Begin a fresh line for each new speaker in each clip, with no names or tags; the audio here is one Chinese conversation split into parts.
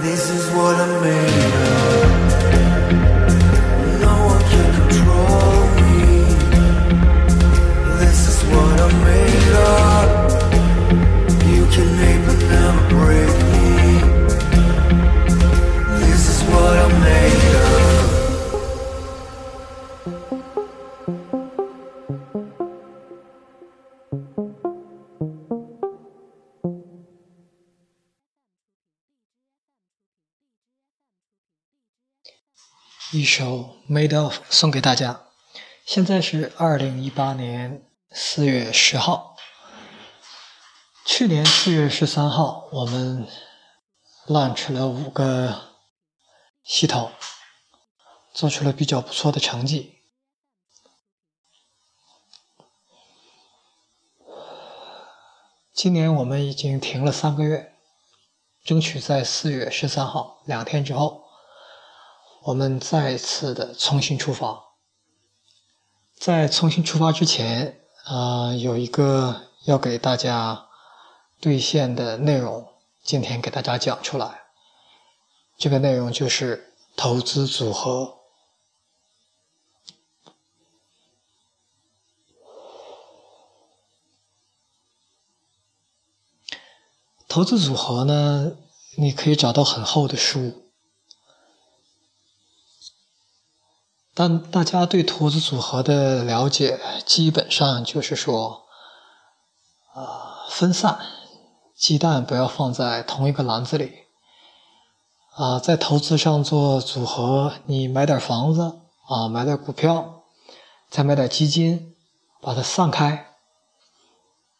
This is what I'm made
一首《Made of》送给大家。现在是二零一八年四月十号。去年四月十三号，我们 launch 了五个系统，做出了比较不错的成绩。今年我们已经停了三个月，争取在四月十三号两天之后。我们再次的重新出发，在重新出发之前，啊、有一个要给大家兑现的内容，今天给大家讲出来。这个内容就是投资组合。投资组合呢，你可以找到很厚的书。但大家对投资组合的了解，基本上就是说，啊、分散，鸡蛋不要放在同一个篮子里。啊、在投资上做组合，你买点房子啊，买点股票，再买点基金，把它散开。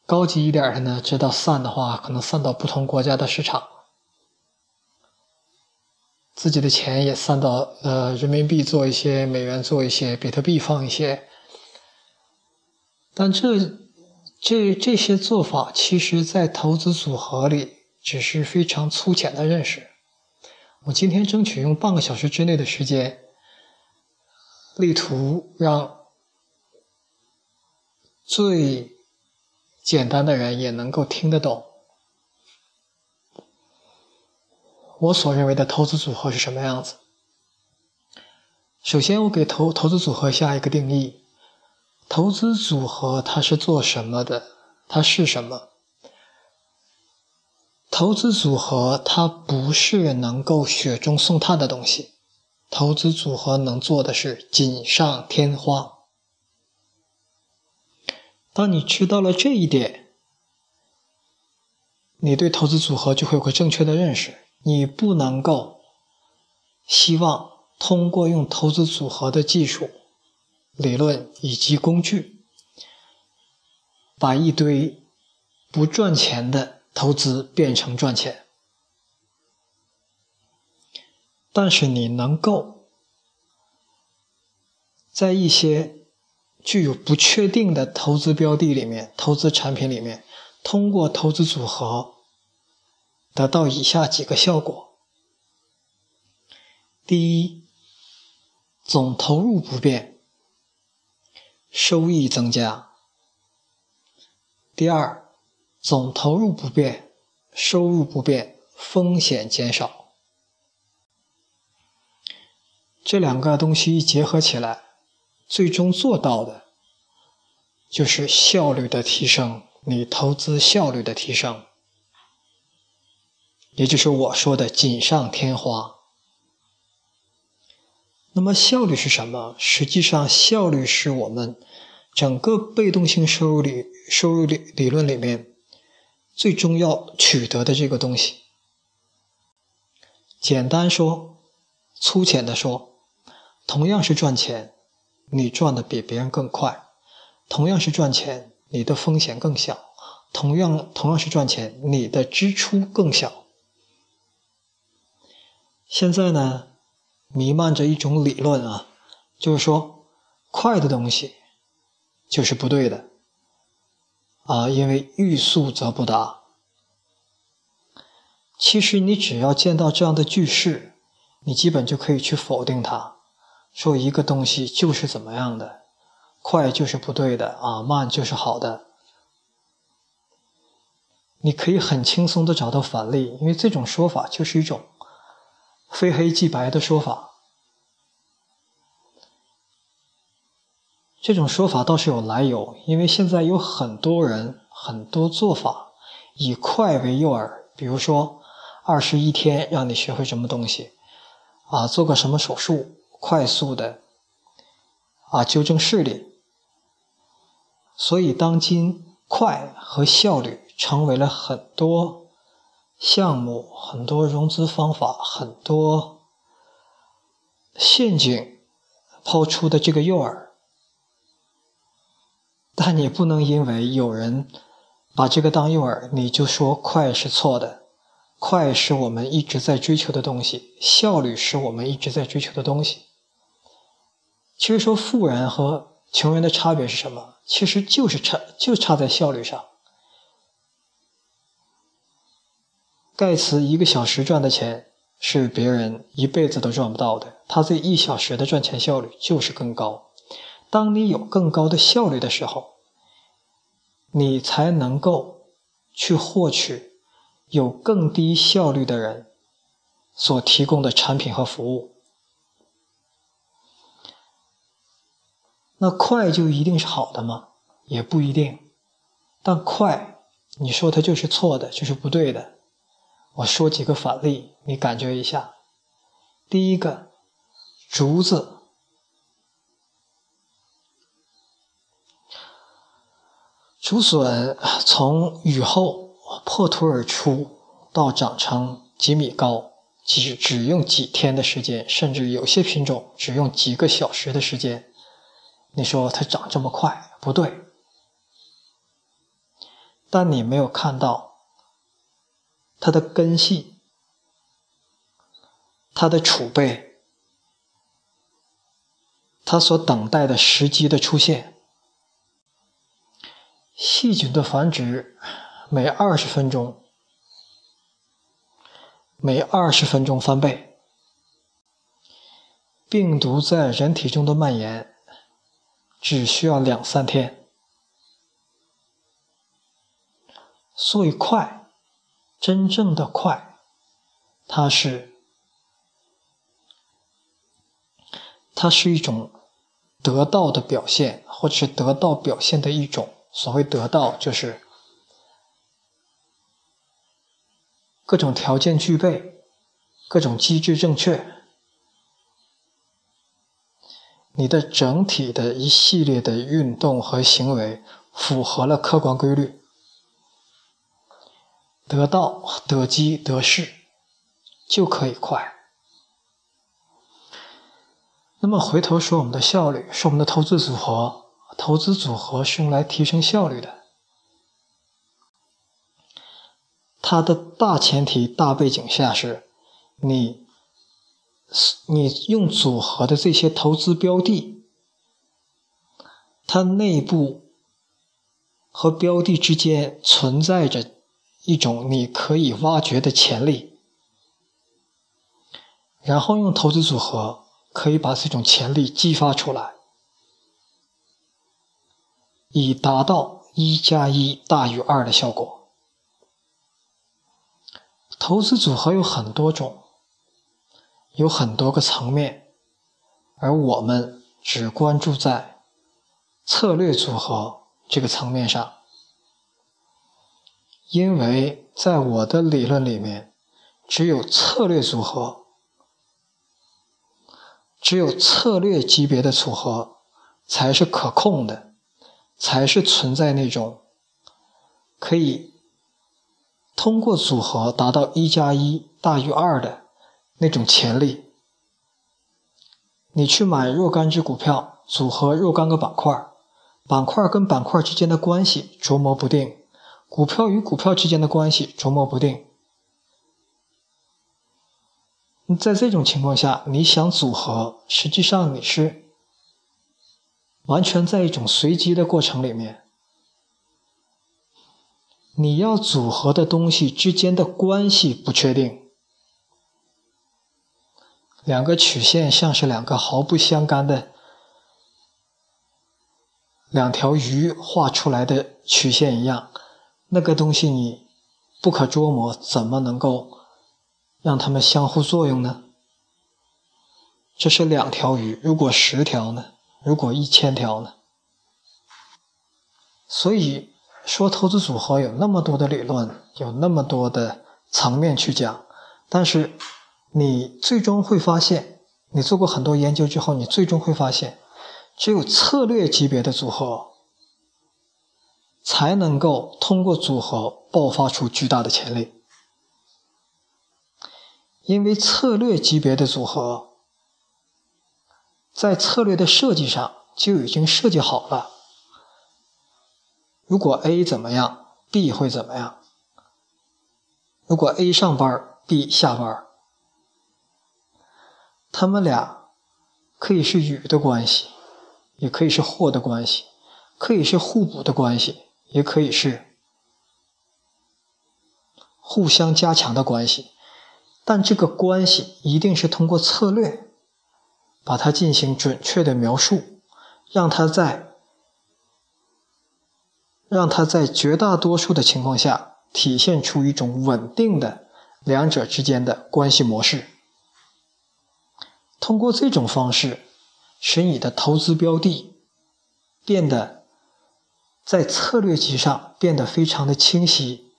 高级一点的呢，知道散的话，可能散到不同国家的市场。自己的钱也散到呃人民币做一些，美元做一些，比特币放一些。但这这这些做法，其实在投资组合里只是非常粗浅的认识。我今天争取用半个小时之内的时间，力图让最简单的人也能够听得懂。我所认为的投资组合是什么样子？首先，我给投投资组合下一个定义：投资组合它是做什么的？它是什么？投资组合它不是能够雪中送炭的东西，投资组合能做的是锦上添花。当你知道了这一点，你对投资组合就会有个正确的认识。你不能够希望通过用投资组合的技术、理论以及工具，把一堆不赚钱的投资变成赚钱。但是你能够在一些具有不确定的投资标的里面、投资产品里面，通过投资组合。得到以下几个效果：第一，总投入不变，收益增加；第二，总投入不变，收入不变，风险减少。这两个东西结合起来，最终做到的就是效率的提升，你投资效率的提升。也就是我说的锦上添花。那么效率是什么？实际上，效率是我们整个被动性收入里收入理理论里面最终要取得的这个东西。简单说，粗浅的说，同样是赚钱，你赚的比别人更快；同样是赚钱，你的风险更小；同样同样是赚钱，你的支出更小。现在呢，弥漫着一种理论啊，就是说，快的东西就是不对的啊，因为欲速则不达。其实你只要见到这样的句式，你基本就可以去否定它，说一个东西就是怎么样的，快就是不对的啊，慢就是好的。你可以很轻松的找到反例，因为这种说法就是一种非黑即白的说法。这种说法倒是有来由，因为现在有很多人很多做法以快为诱饵，比如说。二十一天让你学会什么东西，啊，做个什么手术，快速的，啊，纠正视力。所以，当今快和效率成为了很多项目、很多融资方法、很多陷阱抛出的这个诱饵。但你不能因为有人把这个当诱饵，你就说快是错的。快是我们一直在追求的东西，效率是我们一直在追求的东西。其实说富人和穷人的差别是什么？其实就是差，就差在效率上。盖茨一个小时赚的钱是别人一辈子都赚不到的，他这一小时的赚钱效率就是更高。当你有更高的效率的时候，你才能够去获取。有更低效率的人所提供的产品和服务，那快就一定是好的吗？也不一定。但快，你说它就是错的，就是不对的。我说几个反例，你感觉一下。第一个，竹子，竹笋从雨后。破土而出，到长成几米高，只只用几天的时间，甚至有些品种只用几个小时的时间。你说它长这么快，不对。但你没有看到它的根系，它的储备，它所等待的时机的出现，细菌的繁殖。每二十分钟，每二十分钟翻倍。病毒在人体中的蔓延只需要两三天。所以快，真正的快，它是它是一种得到的表现，或者是得到表现的一种。所谓得到，就是。各种条件具备，各种机制正确，你的整体的一系列的运动和行为符合了客观规律，得到得机得势就可以快。那么回头说我们的效率，说我们的投资组合，投资组合是用来提升效率的。它的大前提、大背景下是，你，你用组合的这些投资标的，它内部和标的之间存在着一种你可以挖掘的潜力，然后用投资组合可以把这种潜力激发出来，以达到一加一大于二的效果。投资组合有很多种，有很多个层面，而我们只关注在策略组合这个层面上，因为在我的理论里面，只有策略组合，只有策略级别的组合才是可控的，才是存在那种可以。通过组合达到一加一大于二的那种潜力。你去买若干只股票，组合若干个板块，板块跟板块之间的关系琢磨不定，股票与股票之间的关系琢磨不定。在这种情况下，你想组合，实际上你是完全在一种随机的过程里面。你要组合的东西之间的关系不确定，两个曲线像是两个毫不相干的两条鱼画出来的曲线一样，那个东西你不可捉摸，怎么能够让它们相互作用呢？这是两条鱼，如果十条呢？如果一千条呢？所以。说投资组合有那么多的理论，有那么多的层面去讲，但是你最终会发现，你做过很多研究之后，你最终会发现，只有策略级别的组合才能够通过组合爆发出巨大的潜力，因为策略级别的组合在策略的设计上就已经设计好了。如果 A 怎么样，B 会怎么样？如果 A 上班，B 下班，他们俩可以是与的关系，也可以是或的关系，可以是互补的关系，也可以是互相加强的关系。但这个关系一定是通过策略把它进行准确的描述，让它在。让它在绝大多数的情况下体现出一种稳定的两者之间的关系模式。通过这种方式，使你的投资标的变得在策略级上变得非常的清晰，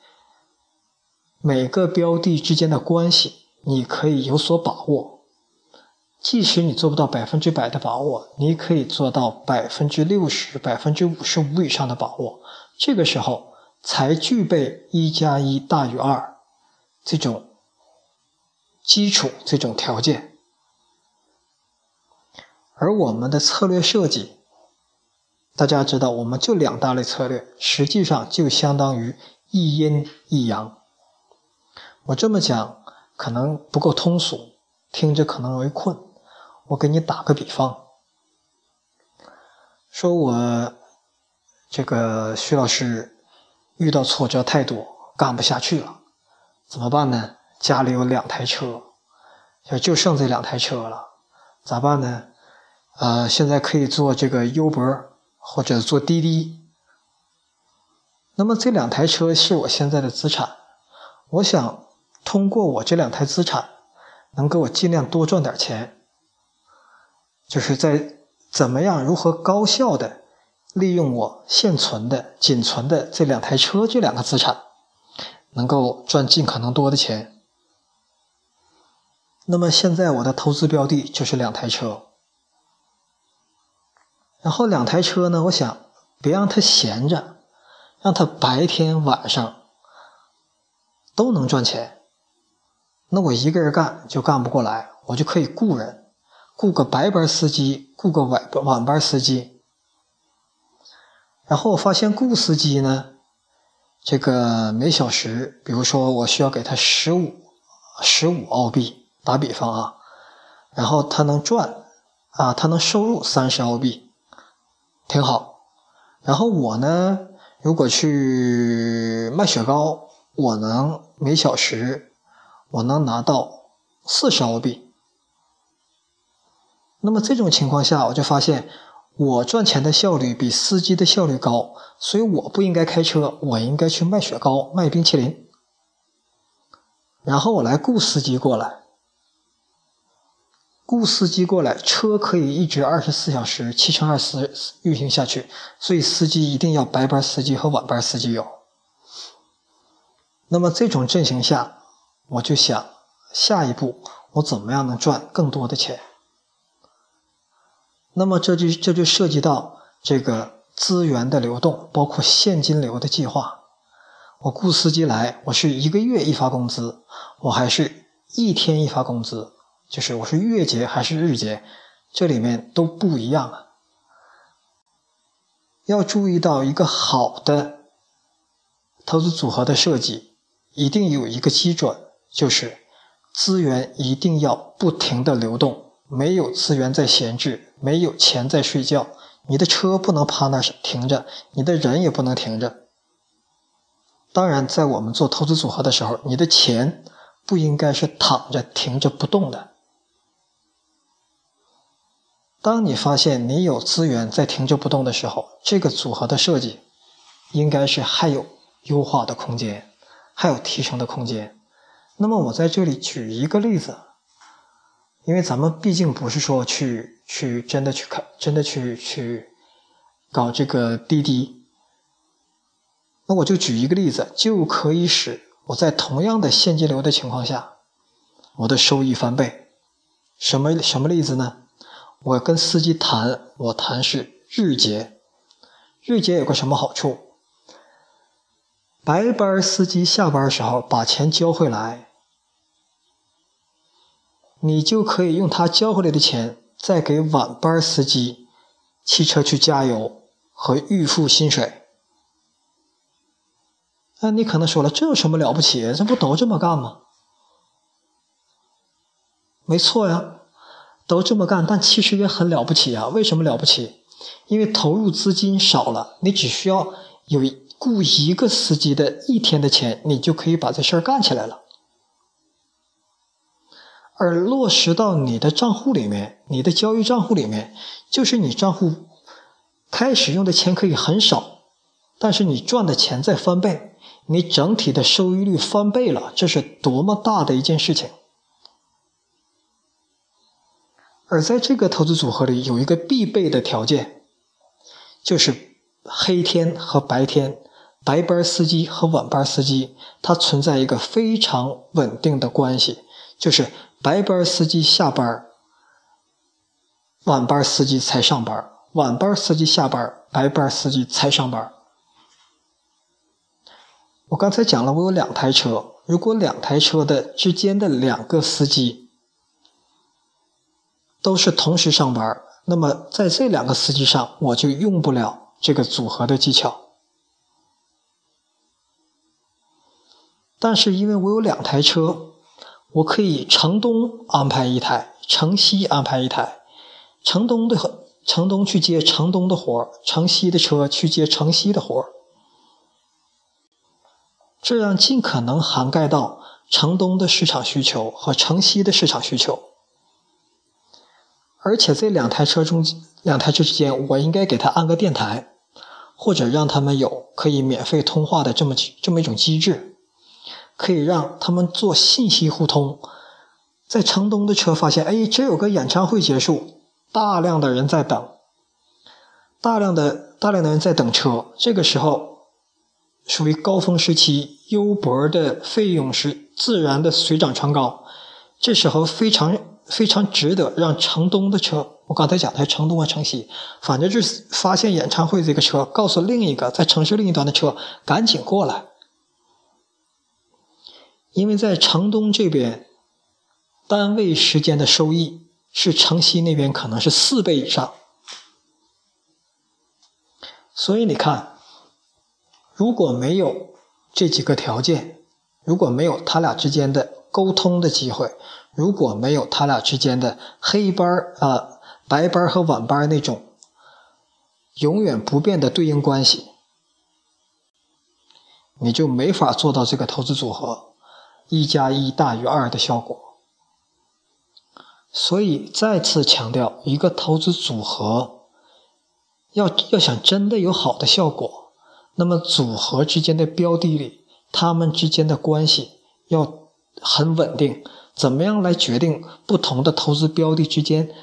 每个标的之间的关系你可以有所把握。即使你做不到百分之百的把握，你可以做到百分之六十、百分之五十五以上的把握。这个时候才具备一加一大于二这种基础、这种条件。而我们的策略设计，大家知道，我们就两大类策略，实际上就相当于一阴一阳。我这么讲可能不够通俗，听着可能容易困。我给你打个比方，说我这个徐老师遇到挫折太多，干不下去了，怎么办呢？家里有两台车，就剩这两台车了，咋办呢？呃，现在可以做这个优博或者做滴滴。那么这两台车是我现在的资产，我想通过我这两台资产，能给我尽量多赚点钱。就是在怎么样如何高效的利用我现存的仅存的这两台车这两个资产，能够赚尽可能多的钱。那么现在我的投资标的就是两台车，然后两台车呢，我想别让它闲着，让它白天晚上都能赚钱。那我一个人干就干不过来，我就可以雇人。雇个白班司机，雇个晚晚班司机。然后我发现雇司机呢，这个每小时，比如说我需要给他十五十五澳币，打比方啊，然后他能赚啊，他能收入三十澳币，挺好。然后我呢，如果去卖雪糕，我能每小时我能拿到四十澳币。那么这种情况下，我就发现我赚钱的效率比司机的效率高，所以我不应该开车，我应该去卖雪糕、卖冰淇淋。然后我来雇司机过来，雇司机过来，车可以一直二十四小时、七乘二十四运行下去，所以司机一定要白班司机和晚班司机有。那么这种阵型下，我就想下一步我怎么样能赚更多的钱？那么这就这就涉及到这个资源的流动，包括现金流的计划。我雇司机来，我是一个月一发工资，我还是一天一发工资，就是我是月结还是日结，这里面都不一样啊。要注意到一个好的投资组合的设计，一定有一个基准，就是资源一定要不停的流动，没有资源在闲置，没有钱在睡觉，你的车不能趴那停着，你的人也不能停着。当然，在我们做投资组合的时候，你的钱不应该是躺着停着不动的。当你发现你有资源在停着不动的时候，这个组合的设计应该是还有优化的空间，还有提升的空间。那么我在这里举一个例子，因为咱们毕竟不是说去去真的去看，真的去去搞这个滴滴，那我就举一个例子，就可以使我在同样的现金流的情况下，我的收益翻倍。什么什么例子呢？我跟司机谈，我谈是日结，日结有个什么好处？白班司机下班时候把钱交回来，你就可以用他交回来的钱，再给晚班司机汽车去加油和预付薪水。那你可能说了，这有什么了不起？这不都这么干吗？没错呀。都这么干，但其实也很了不起啊！为什么了不起？因为投入资金少了，你只需要有雇一个司机的一天的钱，你就可以把这事儿干起来了。而落实到你的账户里面，你的交易账户里面，就是你账户开始用的钱可以很少，但是你赚的钱在翻倍，你整体的收益率翻倍了，这是多么大的一件事情！而在这个投资组合里，有一个必备的条件，就是黑天和白天，白班司机和晚班司机，它存在一个非常稳定的关系，就是白班司机下班，晚班司机才上班；晚班司机下班，白班司机才上班。我刚才讲了，我有两台车，如果两台车的之间的两个司机。都是同时上班，那么在这两个司机上，我就用不了这个组合的技巧。但是因为我有两台车，我可以城东安排一台，城西安排一台，城东的城东去接城东的活城西的车去接城西的活这样尽可能涵盖到城东的市场需求和城西的市场需求。而且这两台车中，两台车之间，我应该给他安个电台，或者让他们有可以免费通话的这么这么一种机制，可以让他们做信息互通。在城东的车发现，哎，这有个演唱会结束，大量的人在等，大量的大量的人在等车。这个时候属于高峰时期，优博的费用是自然的水涨船高。这时候非常。非常值得让城东的车，我刚才讲的是城东和城西，反正就是发现演唱会这个车，告诉另一个在城市另一端的车赶紧过来，因为在城东这边，单位时间的收益是城西那边可能是四倍以上，所以你看，如果没有这几个条件，如果没有他俩之间的沟通的机会。如果没有他俩之间的黑班儿啊、白班和晚班那种永远不变的对应关系，你就没法做到这个投资组合一加一大于二的效果。所以再次强调，一个投资组合要要想真的有好的效果，那么组合之间的标的里，他们之间的关系要很稳定。怎么样来决定不同的投资标的之间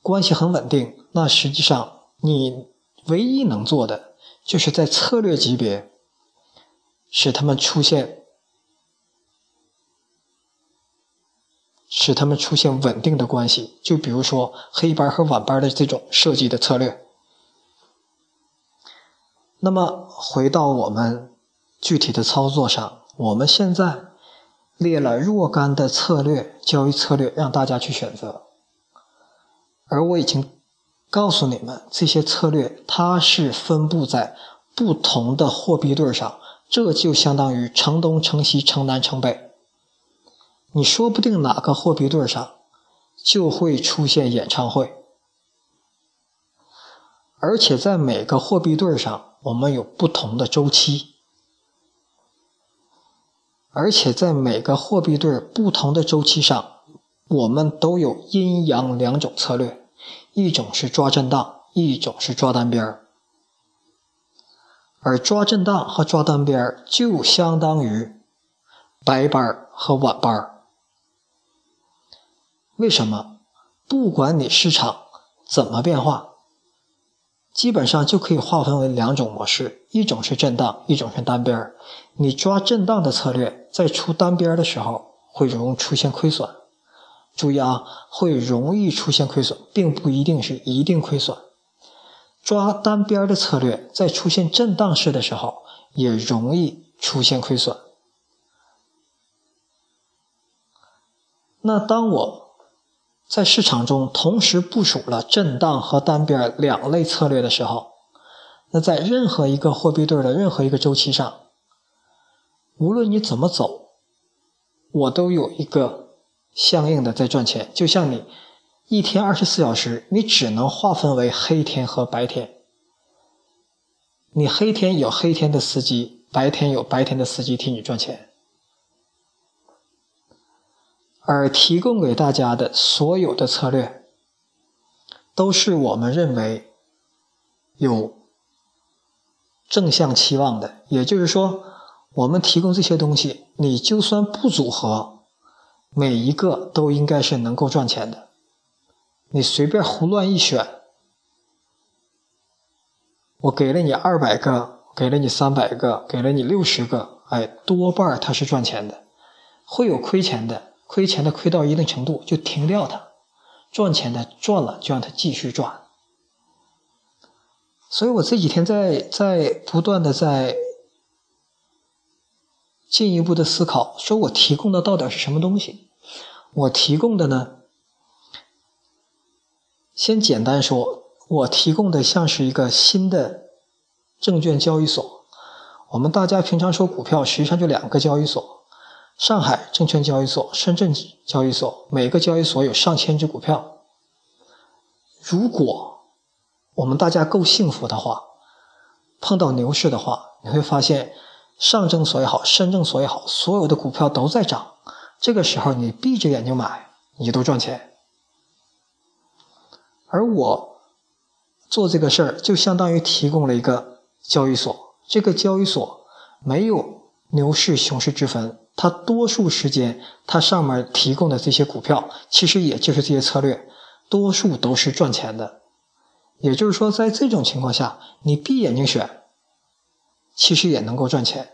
关系很稳定？那实际上你唯一能做的，就是在策略级别使他们出现，使他们出现稳定的关系。就比如说黑班和晚班的这种设计的策略。那么回到我们具体的操作上，我们现在。列了若干的策略交易策略让大家去选择，而我已经告诉你们这些策略它是分布在不同的货币对上，这就相当于城东、城西、城南、城北。你说不定哪个货币对上就会出现演唱会，而且在每个货币对上，我们有不同的周期。而且在每个货币对不同的周期上，我们都有阴阳两种策略，一种是抓震荡，一种是抓单边儿。而抓震荡和抓单边儿就相当于白班和晚班。为什么？不管你市场怎么变化，基本上就可以划分为两种模式：一种是震荡，一种是单边儿。你抓震荡的策略，在出单边儿的时候会容易出现亏损。注意啊，会容易出现亏损，并不一定是一定亏损。抓单边儿的策略，在出现震荡式的时候，也容易出现亏损。那当我在市场中同时部署了震荡和单边两类策略的时候，那在任何一个货币对的任何一个周期上，无论你怎么走，我都有一个相应的在赚钱。就像你一天二十四小时，你只能划分为黑天和白天。你黑天有黑天的司机，白天有白天的司机替你赚钱。而提供给大家的所有的策略，都是我们认为有正向期望的，也就是说。我们提供这些东西，你就算不组合，每一个都应该是能够赚钱的。你随便胡乱一选，我给了你二百个，给了你三百个，给了你六十个，哎，多半它是赚钱的。会有亏钱的，亏钱的亏到一定程度就停掉它；赚钱的赚了就让它继续赚。所以我这几天在在不断的在。进一步的思考，说我提供的到底是什么东西？我提供的呢？先简单说，我提供的像是一个新的证券交易所。我们大家平常说股票，实际上就两个交易所：上海证券交易所、深圳交易所。每个交易所有上千只股票。如果我们大家够幸福的话，碰到牛市的话，你会发现。上证所也好，深证所也好，所有的股票都在涨。这个时候你闭着眼睛买，你都赚钱。而我做这个事儿，就相当于提供了一个交易所。这个交易所没有牛市熊市之分，它多数时间它上面提供的这些股票，其实也就是这些策略，多数都是赚钱的。也就是说，在这种情况下，你闭眼睛选。其实也能够赚钱，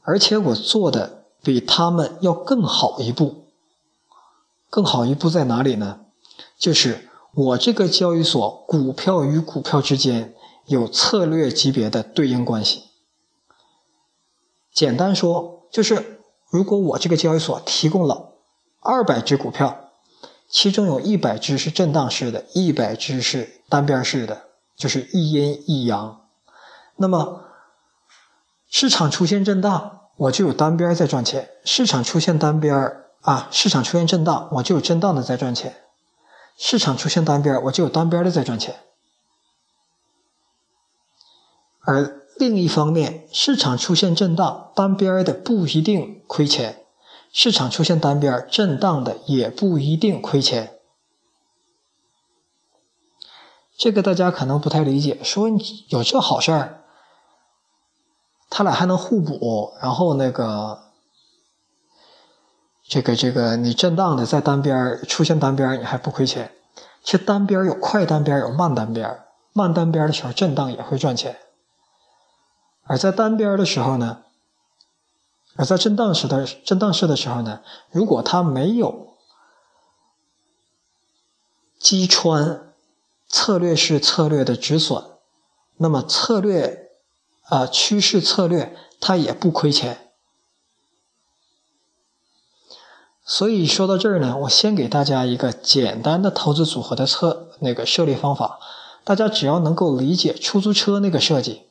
而且我做的比他们要更好一步。更好一步在哪里呢？就是我这个交易所股票与股票之间有策略级别的对应关系。简单说，就是如果我这个交易所提供了二百只股票，其中有一百只是震荡式的，一百只是单边式的，就是一阴一阳。那么，市场出现震荡，我就有单边在赚钱；市场出现单边啊，市场出现震荡，我就有震荡的在赚钱；市场出现单边我就有单边的在赚钱。而另一方面，市场出现震荡，单边的不一定亏钱；市场出现单边震荡的也不一定亏钱。这个大家可能不太理解，说有这好事儿？他俩还能互补，然后那个，这个这个，你震荡的在单边出现单边，你还不亏钱。其实单边有快单边，有慢单边，慢单边的时候震荡也会赚钱。而在单边的时候呢，而在震荡时的震荡式的时候呢，如果它没有击穿策略式策略的止损，那么策略。啊，趋势策略它也不亏钱，所以说到这儿呢，我先给大家一个简单的投资组合的策那个设立方法，大家只要能够理解出租车那个设计，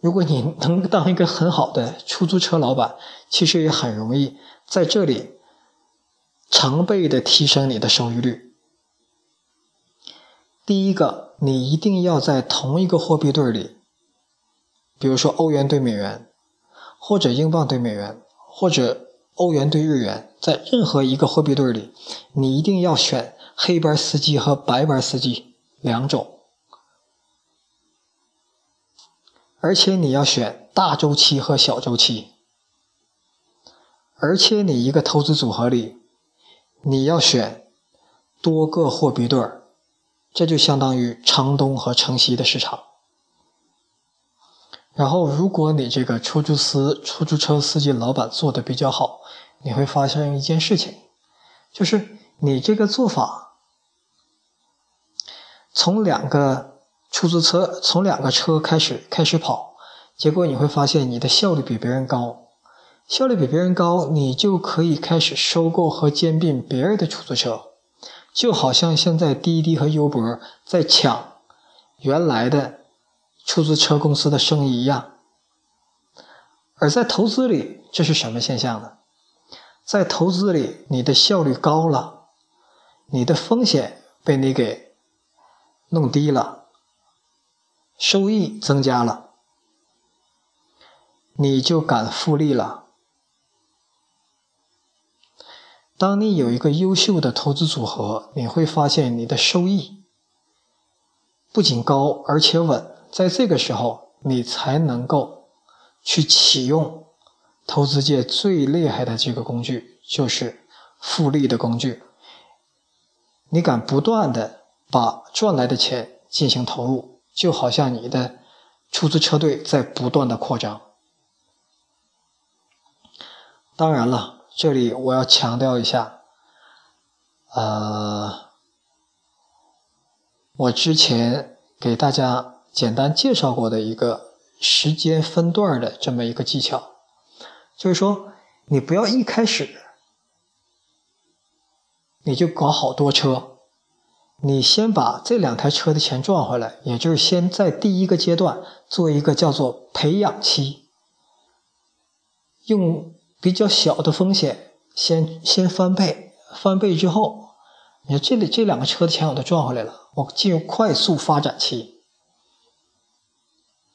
如果你能当一个很好的出租车老板，其实也很容易在这里成倍的提升你的收益率。第一个，你一定要在同一个货币对里，比如说欧元对美元，或者英镑对美元，或者。欧元对日元，在任何一个货币对里，你一定要选黑班司机和白班司机两种，而且你要选大周期和小周期，而且你一个投资组合里，你要选多个货币对儿，这就相当于城东和城西的市场。然后，如果你这个出租司、出租车司机老板做的比较好，你会发现一件事情，就是你这个做法，从两个出租车、从两个车开始开始跑，结果你会发现你的效率比别人高，效率比别人高，你就可以开始收购和兼并别人的出租车，就好像现在滴滴和优博在抢原来的。出租车公司的生意一样，而在投资里，这是什么现象呢？在投资里，你的效率高了，你的风险被你给弄低了，收益增加了，你就敢复利了。当你有一个优秀的投资组合，你会发现你的收益不仅高，而且稳。在这个时候，你才能够去启用投资界最厉害的这个工具，就是复利的工具。你敢不断的把赚来的钱进行投入，就好像你的出租车队在不断的扩张。当然了，这里我要强调一下，呃，我之前给大家。简单介绍过的一个时间分段的这么一个技巧，就是说，你不要一开始你就搞好多车，你先把这两台车的钱赚回来，也就是先在第一个阶段做一个叫做培养期，用比较小的风险先先翻倍，翻倍之后，你看这里这两个车的钱我都赚回来了，我进入快速发展期。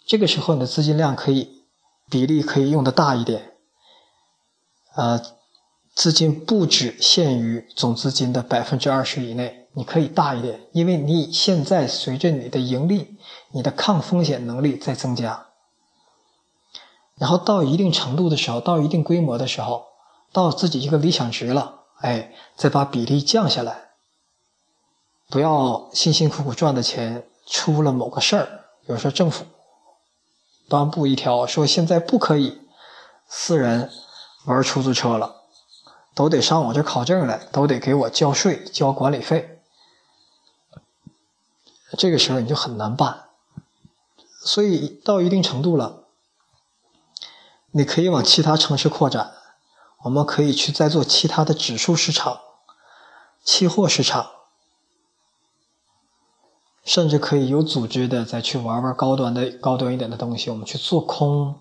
这个时候，你的资金量可以比例可以用的大一点，呃，资金不只限于总资金的百分之二十以内，你可以大一点，因为你现在随着你的盈利，你的抗风险能力在增加，然后到一定程度的时候，到一定规模的时候，到自己一个理想值了，哎，再把比例降下来，不要辛辛苦苦赚的钱出了某个事儿，比如说政府。颁布一条说，现在不可以私人玩出租车了，都得上我这考证来，都得给我交税、交管理费。这个时候你就很难办。所以到一定程度了，你可以往其他城市扩展，我们可以去再做其他的指数市场、期货市场。甚至可以有组织的再去玩玩高端的、高端一点的东西。我们去做空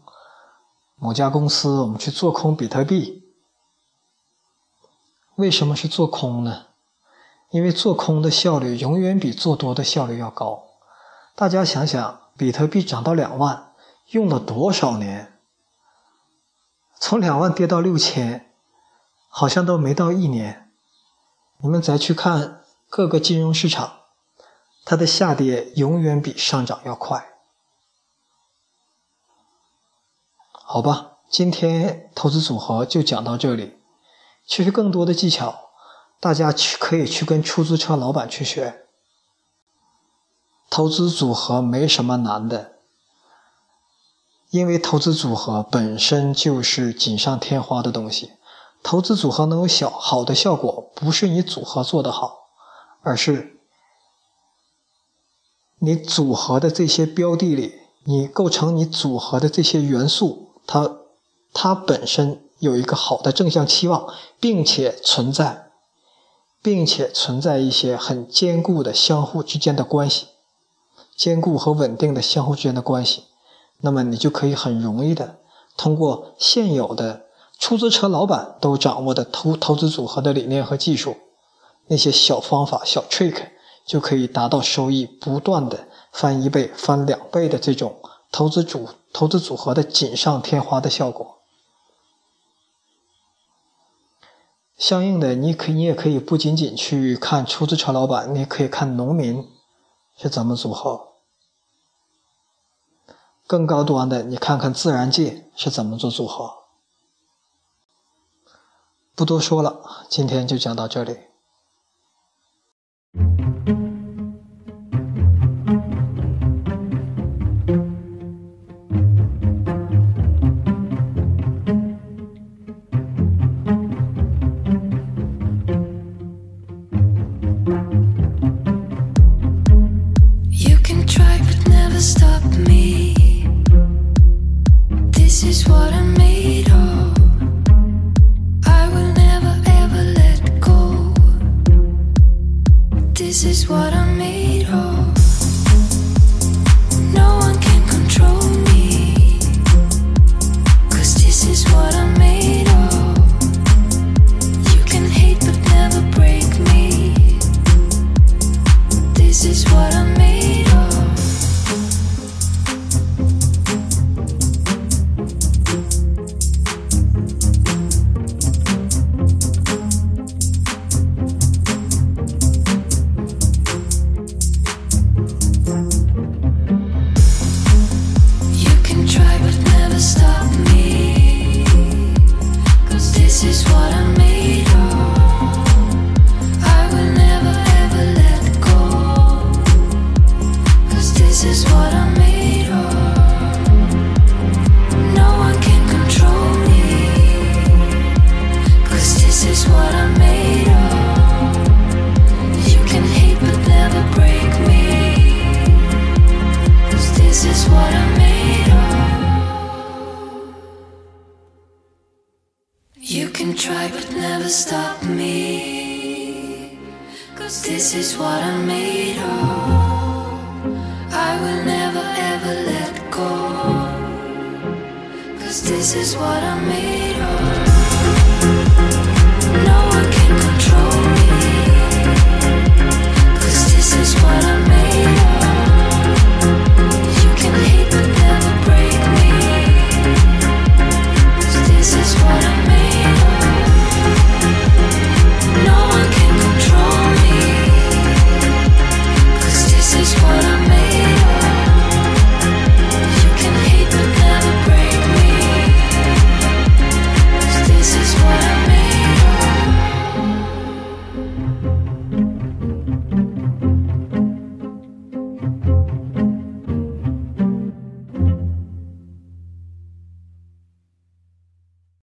某家公司，我们去做空比特币。为什么是做空呢？因为做空的效率永远比做多的效率要高。大家想想，比特币涨到两万，用了多少年？从两万跌到六千，好像都没到一年。你们再去看各个金融市场。它的下跌永远比上涨要快，好吧？今天投资组合就讲到这里。其实更多的技巧，大家去可以去跟出租车老板去学。投资组合没什么难的，因为投资组合本身就是锦上添花的东西。投资组合能有小好的效果，不是你组合做得好，而是。你组合的这些标的里，你构成你组合的这些元素，它它本身有一个好的正向期望，并且存在，并且存在一些很坚固的相互之间的关系，坚固和稳定的相互之间的关系，那么你就可以很容易的通过现有的出租车老板都掌握的投投资组合的理念和技术，那些小方法、小 trick，就可以达到收益不断的翻一倍、翻两倍的这种投资组投资组合的锦上添花的效果。相应的，你可你也可以不仅仅去看出租车老板，你也可以看农民是怎么组合。更高端的，你看看自然界是怎么做组合。不多说了，今天就讲到这里。
what I mean. try but never stop me. Cause this is what I'm made of. I will never ever let go. Cause this is what I'm made of. No one can control me. Cause this is what I'm